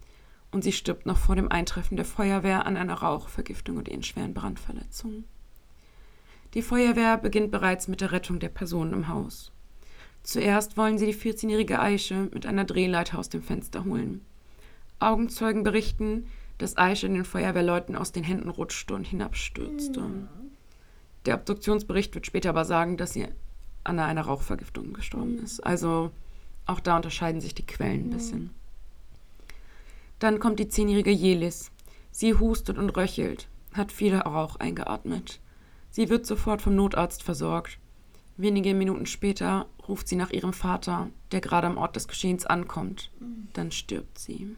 und sie stirbt noch vor dem Eintreffen der Feuerwehr an einer Rauchvergiftung und ihren schweren Brandverletzungen. Die Feuerwehr beginnt bereits mit der Rettung der Personen im Haus. Zuerst wollen sie die 14-jährige Aische mit einer Drehleiter aus dem Fenster holen. Augenzeugen berichten, dass Aische den Feuerwehrleuten aus den Händen rutschte und hinabstürzte. Der Obduktionsbericht wird später aber sagen, dass sie an einer Rauchvergiftung gestorben ist. Also auch da unterscheiden sich die Quellen ein bisschen. Dann kommt die zehnjährige Jelis. Sie hustet und röchelt, hat viel Rauch eingeatmet. Sie wird sofort vom Notarzt versorgt. Wenige Minuten später ruft sie nach ihrem Vater, der gerade am Ort des Geschehens ankommt. Dann stirbt sie.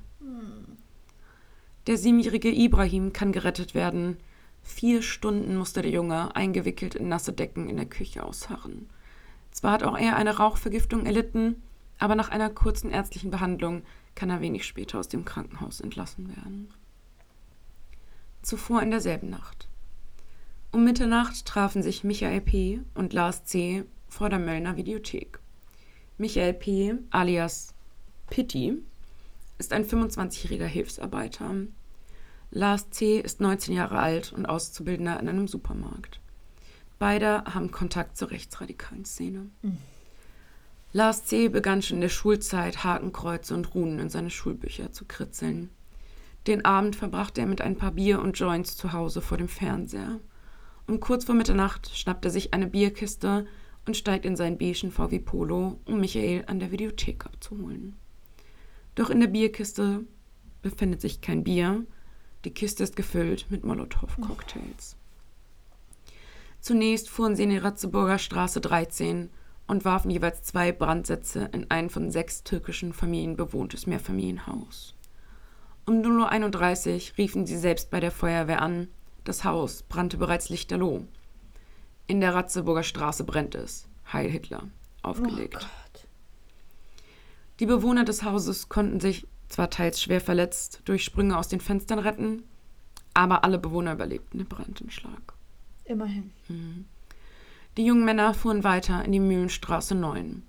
Der siebenjährige Ibrahim kann gerettet werden. Vier Stunden musste der Junge eingewickelt in nasse Decken in der Küche ausharren. Zwar hat auch er eine Rauchvergiftung erlitten, aber nach einer kurzen ärztlichen Behandlung kann er wenig später aus dem Krankenhaus entlassen werden. Zuvor in derselben Nacht. Um Mitternacht trafen sich Michael P. und Lars C. vor der Möllner Videothek. Michael P., alias Pitti, ist ein 25-jähriger Hilfsarbeiter. Lars C. ist 19 Jahre alt und Auszubildender in einem Supermarkt. Beide haben Kontakt zur rechtsradikalen Szene. Lars C. begann schon in der Schulzeit Hakenkreuze und Runen in seine Schulbücher zu kritzeln. Den Abend verbrachte er mit ein paar Bier und Joints zu Hause vor dem Fernseher. Um kurz vor Mitternacht schnappt er sich eine Bierkiste und steigt in seinen beigen VW Polo, um Michael an der Videothek abzuholen. Doch in der Bierkiste befindet sich kein Bier. Die Kiste ist gefüllt mit Molotow-Cocktails. Zunächst fuhren sie in die Ratzeburger Straße 13 und warfen jeweils zwei Brandsätze in ein von sechs türkischen Familien bewohntes Mehrfamilienhaus. Um 0.31 Uhr riefen sie selbst bei der Feuerwehr an. Das Haus brannte bereits lichterloh. In der Ratzeburger Straße brennt es. Heil Hitler. Aufgelegt. Gott. Die Bewohner des Hauses konnten sich zwar teils schwer verletzt durch Sprünge aus den Fenstern retten, aber alle Bewohner überlebten den Brandanschlag. Immerhin. Die jungen Männer fuhren weiter in die Mühlenstraße 9.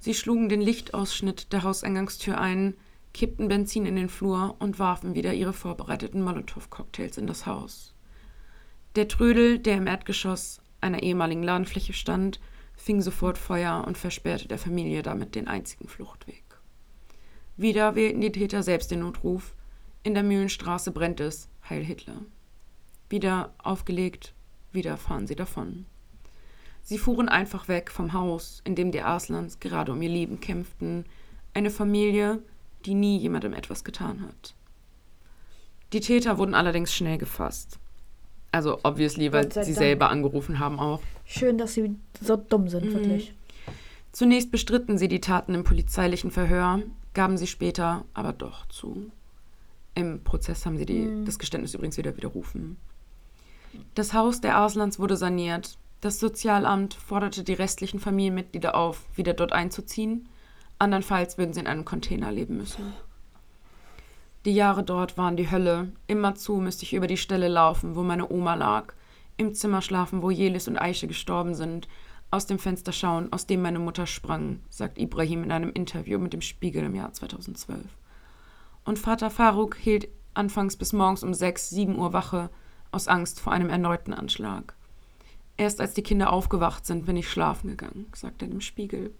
Sie schlugen den Lichtausschnitt der Hauseingangstür ein, kippten Benzin in den Flur und warfen wieder ihre vorbereiteten Molotow-Cocktails in das Haus. Der Trödel, der im Erdgeschoss einer ehemaligen Ladenfläche stand, fing sofort Feuer und versperrte der Familie damit den einzigen Fluchtweg. Wieder wählten die Täter selbst den Notruf. In der Mühlenstraße brennt es. Heil Hitler. Wieder aufgelegt, wieder fahren sie davon. Sie fuhren einfach weg vom Haus, in dem die Arslans gerade um ihr Leben kämpften. Eine Familie, die nie jemandem etwas getan hat. Die Täter wurden allerdings schnell gefasst. Also obviously, weil sie selber angerufen haben auch. Schön, dass sie so dumm sind, wirklich. Zunächst bestritten sie die Taten im polizeilichen Verhör, gaben sie später aber doch zu. Im Prozess haben sie die, das Geständnis übrigens wieder widerrufen. Das Haus der Arslans wurde saniert. Das Sozialamt forderte die restlichen Familienmitglieder auf, wieder dort einzuziehen. Andernfalls würden sie in einem Container leben müssen. Die Jahre dort waren die Hölle. Immerzu müsste ich über die Stelle laufen, wo meine Oma lag, im Zimmer schlafen, wo Jelis und Aische gestorben sind, aus dem Fenster schauen, aus dem meine Mutter sprang, sagt Ibrahim in einem Interview mit dem Spiegel im Jahr 2012. Und Vater Faruk hielt anfangs bis morgens um 6, 7 Uhr Wache, aus Angst vor einem erneuten Anschlag. Erst als die Kinder aufgewacht sind, bin ich schlafen gegangen, sagt er dem Spiegel.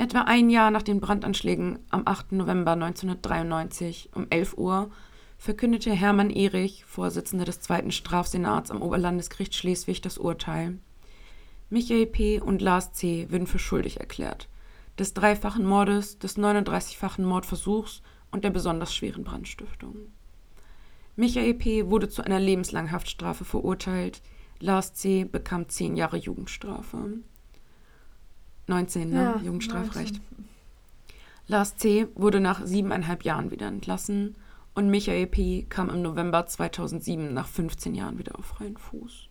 Etwa ein Jahr nach den Brandanschlägen am 8. November 1993 um 11 Uhr verkündete Hermann Erich, Vorsitzender des Zweiten Strafsenats am Oberlandesgericht Schleswig, das Urteil. Michael P. und Lars C. würden für schuldig erklärt. Des dreifachen Mordes, des 39-fachen Mordversuchs und der besonders schweren Brandstiftung. Michael P. wurde zu einer lebenslangen Haftstrafe verurteilt. Lars C. bekam zehn Jahre Jugendstrafe. 19, ne? Ja, Jugendstrafrecht. Lars C. wurde nach siebeneinhalb Jahren wieder entlassen und Michael P. kam im November 2007 nach 15 Jahren wieder auf freien Fuß.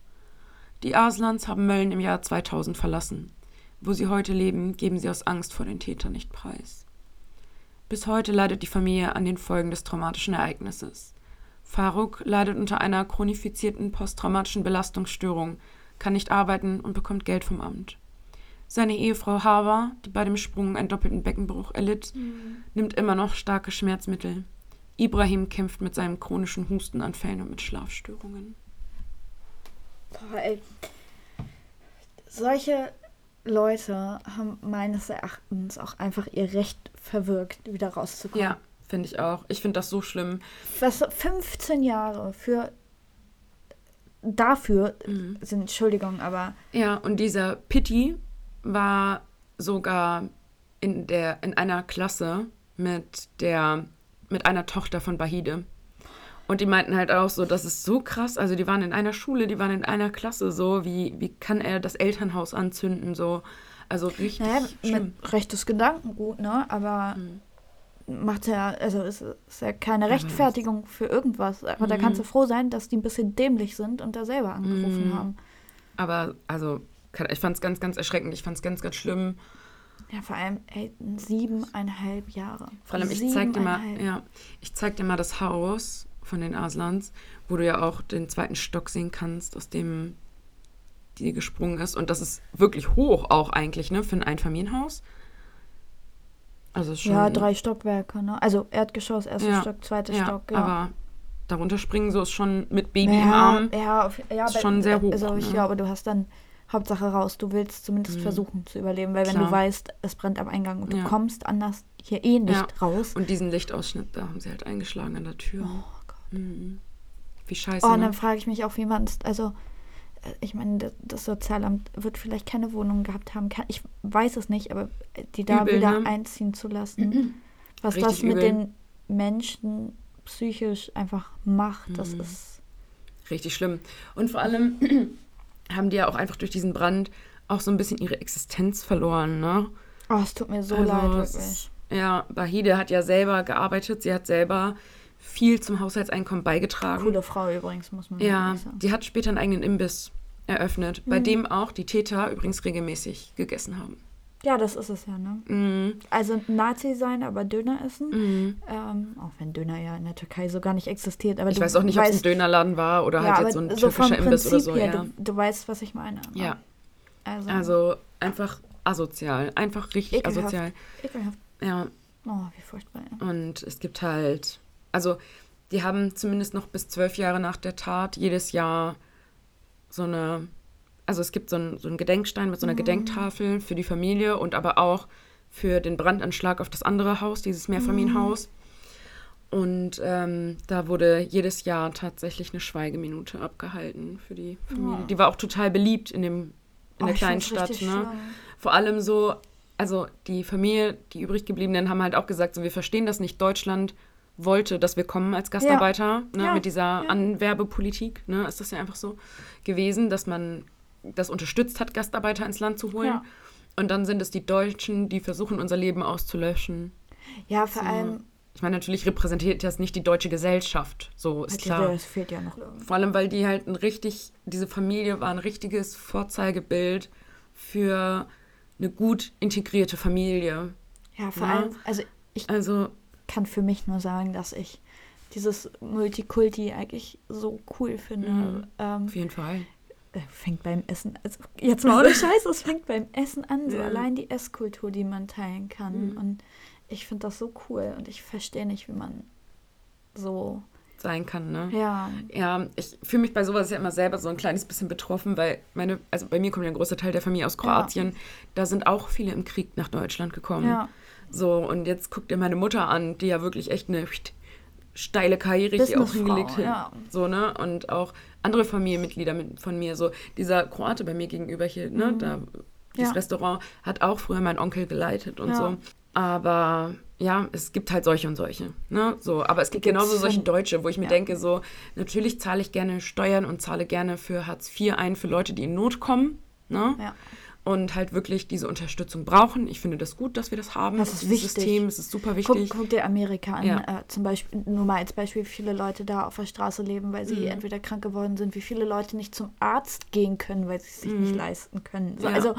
Die Aslans haben Mölln im Jahr 2000 verlassen. wo sie heute leben, geben sie aus Angst vor den Tätern nicht preis. Bis heute leidet die Familie an den Folgen des traumatischen Ereignisses. Faruk leidet unter einer chronifizierten posttraumatischen Belastungsstörung, kann nicht arbeiten und bekommt Geld vom Amt. Seine Ehefrau Hava, die bei dem Sprung einen doppelten Beckenbruch erlitt, mhm. nimmt immer noch starke Schmerzmittel. Ibrahim kämpft mit seinen chronischen Hustenanfällen und mit Schlafstörungen. Boah, ey. Solche Leute haben meines Erachtens auch einfach ihr Recht verwirkt, wieder rauszukommen. Ja, finde ich auch. Ich finde das so schlimm. Was 15 Jahre für dafür mhm. sind Entschuldigung, aber ja und dieser Pitti war sogar in der in einer Klasse mit der mit einer Tochter von Bahide. Und die meinten halt auch so, das ist so krass. Also die waren in einer Schule, die waren in einer Klasse so. Wie, wie kann er das Elternhaus anzünden? So. Also richtig naja, schlimm. Mit rechtes Gedankengut, ne? Aber mhm. macht ja, also ist, ist ja keine Rechtfertigung für irgendwas. Aber mhm. da kannst du froh sein, dass die ein bisschen dämlich sind und da selber angerufen mhm. haben. Aber also, ich fand es ganz, ganz erschreckend. Ich fand es ganz, ganz schlimm. Ja, vor allem ey, siebeneinhalb Jahre. Vor allem, ich zeig dir mal, ja, ich zeig dir mal das Haus von den Aslans, wo du ja auch den zweiten Stock sehen kannst, aus dem die gesprungen ist. Und das ist wirklich hoch auch eigentlich, ne, für ein Einfamilienhaus. Also schon, ja, drei Stockwerke, ne? Also Erdgeschoss, erster ja, Stock, zweiter ja, Stock, ja. Aber darunter springen so ist schon mit Baby ja, im Arm. Ja, auf, ja ist schon sehr hoch. Also ich ne? glaube, du hast dann Hauptsache raus. Du willst zumindest mhm. versuchen zu überleben, weil wenn Klar. du weißt, es brennt am Eingang und du kommst anders hier eh nicht raus. Und diesen Lichtausschnitt, da haben sie halt eingeschlagen an der Tür. Oh. Mhm. Wie scheiße. Oh, und dann ne? frage ich mich auch, wie man es, also äh, ich meine, das Sozialamt wird vielleicht keine Wohnung gehabt haben. ich weiß es nicht, aber die da übel, wieder ne? einziehen zu lassen, mhm. was Richtig das mit übel. den Menschen psychisch einfach macht, das mhm. ist richtig schlimm. Und vor allem haben die ja auch einfach durch diesen Brand auch so ein bisschen ihre Existenz verloren, ne? Oh, es tut mir so also, leid, wirklich. Ja, Bahide hat ja selber gearbeitet, sie hat selber viel zum Haushaltseinkommen beigetragen. Coole Frau übrigens, muss man ja, sagen. Ja, die hat später einen eigenen Imbiss eröffnet, mhm. bei dem auch die Täter übrigens regelmäßig gegessen haben. Ja, das ist es ja, ne? Mhm. Also Nazi sein, aber Döner essen. Mhm. Ähm, auch wenn Döner ja in der Türkei so gar nicht existiert. Aber ich weiß auch nicht, ob es ein Dönerladen war oder ja, halt jetzt so ein türkischer so Imbiss oder so. Ja. Du, du, weißt, was ich meine. Ne? Ja. Also, also einfach asozial. Einfach richtig ekelhaft. asozial. Ekelhaft. Ja. Oh, wie furchtbar. Ja. Und es gibt halt also die haben zumindest noch bis zwölf Jahre nach der Tat jedes Jahr so eine, also es gibt so, ein, so einen Gedenkstein mit so einer mhm. Gedenktafel für die Familie und aber auch für den Brandanschlag auf das andere Haus, dieses Mehrfamilienhaus. Mhm. Und ähm, da wurde jedes Jahr tatsächlich eine Schweigeminute abgehalten für die Familie. Ja. Die war auch total beliebt in, dem, in oh, der kleinen Stadt. Ne? Vor allem so, also die Familie, die übrig gebliebenen haben halt auch gesagt, so wir verstehen das nicht. Deutschland wollte, dass wir kommen als Gastarbeiter. Ja. Ne, ja. Mit dieser. Anwerbepolitik ne, ist das ja einfach so gewesen, dass man das unterstützt hat, Gastarbeiter ins Land zu holen. Und dann sind es die Deutschen, die versuchen, unser Leben auszulöschen. Ja, vor so. allem. Ich meine, natürlich repräsentiert das nicht die deutsche Gesellschaft. So ist klar. Das fehlt ja noch irgendwie. Vor allem, weil die halt ein richtig, diese Familie war ein richtiges Vorzeigebild für eine gut integrierte Familie. Ja, vor allem, also ich. Also, kann für mich nur sagen, dass ich dieses Multikulti eigentlich so cool finde. Mhm, ähm, auf jeden Fall. Äh, fängt beim Essen, also jetzt mal ohne Scheiß, es fängt beim Essen an, so ja. allein die Esskultur, die man teilen kann. Mhm. Und ich finde das so cool und ich verstehe nicht, wie man so sein kann, ne? Ja. Ja, ich fühle mich bei sowas ja immer selber so ein kleines bisschen betroffen, weil meine, also bei mir kommt ja ein großer Teil der Familie aus Kroatien. Ja. Da sind auch viele im Krieg nach Deutschland gekommen. Ja. So, und jetzt guckt ihr meine Mutter an, die ja wirklich echt eine steile Karriere hier auch hingelegt hat. Ja. So, ne? Und auch andere Familienmitglieder mit, von mir, so dieser Kroate bei mir gegenüber hier, ne? Mhm. Da, dieses ja. Restaurant hat auch früher mein Onkel geleitet und ja. so. Aber ja, es gibt halt solche und solche. Ne? So, aber es gibt genauso solche Deutsche, wo ich mir denke, so, natürlich zahle ich gerne Steuern und zahle gerne für Hartz IV ein für Leute, die in Not kommen. Ne? Ja und halt wirklich diese Unterstützung brauchen. Ich finde das gut, dass wir das haben. Das ist wichtig. System, es ist super wichtig. Guck, guck dir Amerika an, ja. äh, zum Beispiel, nur mal als Beispiel, wie viele Leute da auf der Straße leben, weil sie mhm. entweder krank geworden sind, wie viele Leute nicht zum Arzt gehen können, weil sie es sich mhm. nicht leisten können. So, ja. Also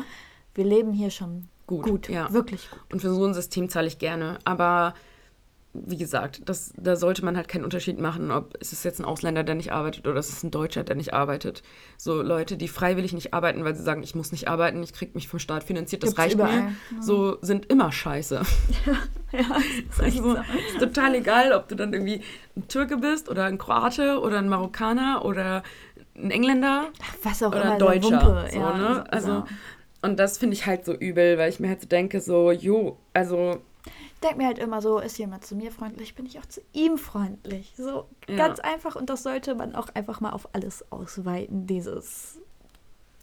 Wir leben hier schon Gut, gut, ja. wirklich gut. Und für so ein System zahle ich gerne. Aber wie gesagt, das, da sollte man halt keinen Unterschied machen, ob es ist jetzt ein Ausländer, der nicht arbeitet oder es ist ein Deutscher, der nicht arbeitet. So Leute, die freiwillig nicht arbeiten, weil sie sagen, ich muss nicht arbeiten, ich krieg mich vom Staat finanziert, das Gibt's reicht überall, mir. So sind immer scheiße. Ja, ist echt Also, so. ist total egal, ob du dann irgendwie ein Türke bist oder ein Kroate oder ein Marokkaner oder ein Engländer Was auch oder immer, Deutscher. So, ja, ne? so- Also, so. und das finde ich halt so übel, weil ich mir halt so denke, so, jo, also denke mir halt immer so, ist jemand zu mir freundlich, bin ich auch zu ihm freundlich. So Ja. ganz einfach und das sollte man auch einfach mal auf alles ausweiten, dieses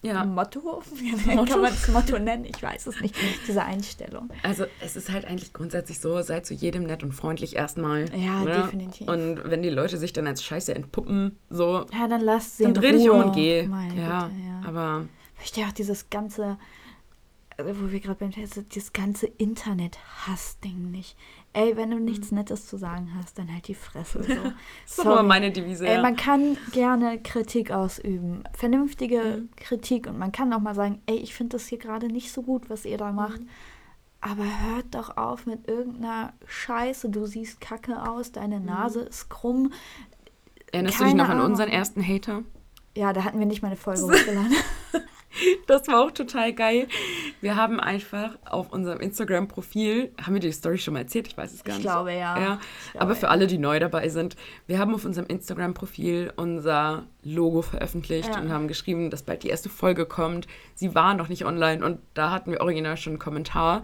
ja. Motto. Motto? Kann man es Motto nennen? Ich weiß es nicht. Diese Einstellung. Also es ist halt eigentlich grundsätzlich so, sei zu jedem nett und freundlich erstmal. Ja, ne? definitiv. Und wenn die Leute sich dann als Scheiße entpuppen, so, Ja, dann lass sie dann dreh dich um und geh. Meine ja, Güte, ja. aber Ich verstehe auch dieses ganze, wo wir gerade beim Thema sind, dieses ganze Internet-Hass-Ding nicht. Ey, wenn du nichts Nettes zu sagen hast, dann halt die Fresse. So. das ist immer meine Devise. Ey, ja. man kann gerne Kritik ausüben. Vernünftige Mhm. Kritik. Und man kann auch mal sagen, ey, ich finde das hier gerade nicht so gut, was ihr da macht. Mhm. Aber hört doch auf mit irgendeiner Scheiße. Du siehst kacke aus, Mhm. deine Nase ist krumm. Erinnerst du dich keine noch an unseren ersten Hater? Ja, da hatten wir nicht mal eine Folge hochgeladen. Das war auch total geil. Wir haben einfach auf unserem Instagram-Profil, haben wir die Story schon mal erzählt? Ich weiß es gar Ich nicht. glaube, ja. ja. Ich glaube, Aber für ja. alle, die neu dabei sind, wir haben auf unserem Instagram-Profil unser Logo veröffentlicht Ja. und haben geschrieben, dass bald die erste Folge kommt. Sie war noch nicht online und da hatten wir original schon einen Kommentar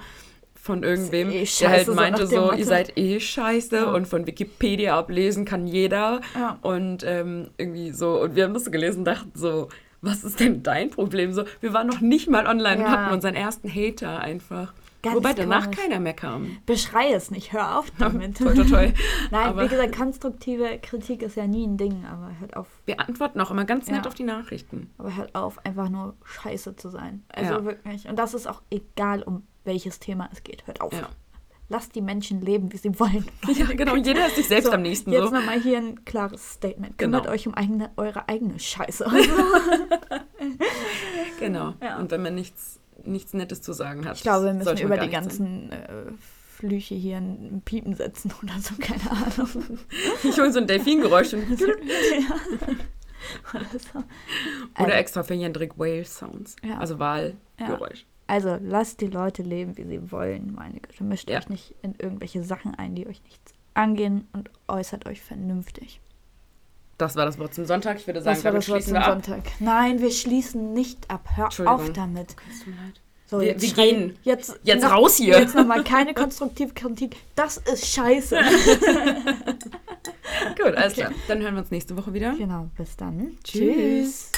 von irgendwem, eh der halt so meinte so, Motto. ihr seid eh scheiße und von Wikipedia ablesen kann jeder. Ja. Und ähm, irgendwie so, und wir haben das so gelesen und dachten so, was ist denn dein Problem? So, wir waren noch nicht mal online und Ja. hatten unseren ersten Hater einfach. Ganz Wobei danach komisch. keiner mehr kam. Beschrei es nicht, hör auf damit. Toi, toi, toi. Nein, Aber- wie gesagt, konstruktive Kritik ist ja nie ein Ding, aber hört auf, Wir antworten auch immer ganz nett Ja. auf die Nachrichten. aber hört auf, einfach nur scheiße zu sein. Also Ja. wirklich. Und das ist auch egal, um welches Thema es geht. Hört auf. Ja. Lasst die Menschen leben, wie sie wollen. Ja, genau. Jeder ist sich selbst So, am nächsten. Jetzt So. nochmal hier ein klares Statement. Kümmert Genau. euch um eigene, eure eigene Scheiße. Genau. Ja. Und wenn man nichts, nichts Nettes zu sagen hat. Ich glaube, wir müssen über die ganzen äh, Flüche hier ein Piepen setzen oder so, keine Ahnung. Ich hole so ein Delfingeräusch und oder so. Oder Also- extra für Jendrik Whale Sounds. Ja. Also Wahlgeräusch. Also lasst die Leute leben, wie sie wollen, meine Güte. Mischt Ja. euch nicht in irgendwelche Sachen ein, die euch nichts angehen und äußert euch vernünftig. Das war das Wort zum Sonntag. Ich würde sagen, Das war das Wort schließen zum. Sonntag. Nein, wir schließen nicht ab. Hör auf damit. Es tut mir leid. So, Wir- jetzt wir gehen. Jetzt, Jetzt noch- raus hier. Jetzt nochmal keine konstruktive Kritik. Das ist scheiße. Gut, alles klar. Dann hören wir uns nächste Woche wieder. genau, bis dann. Tschüss.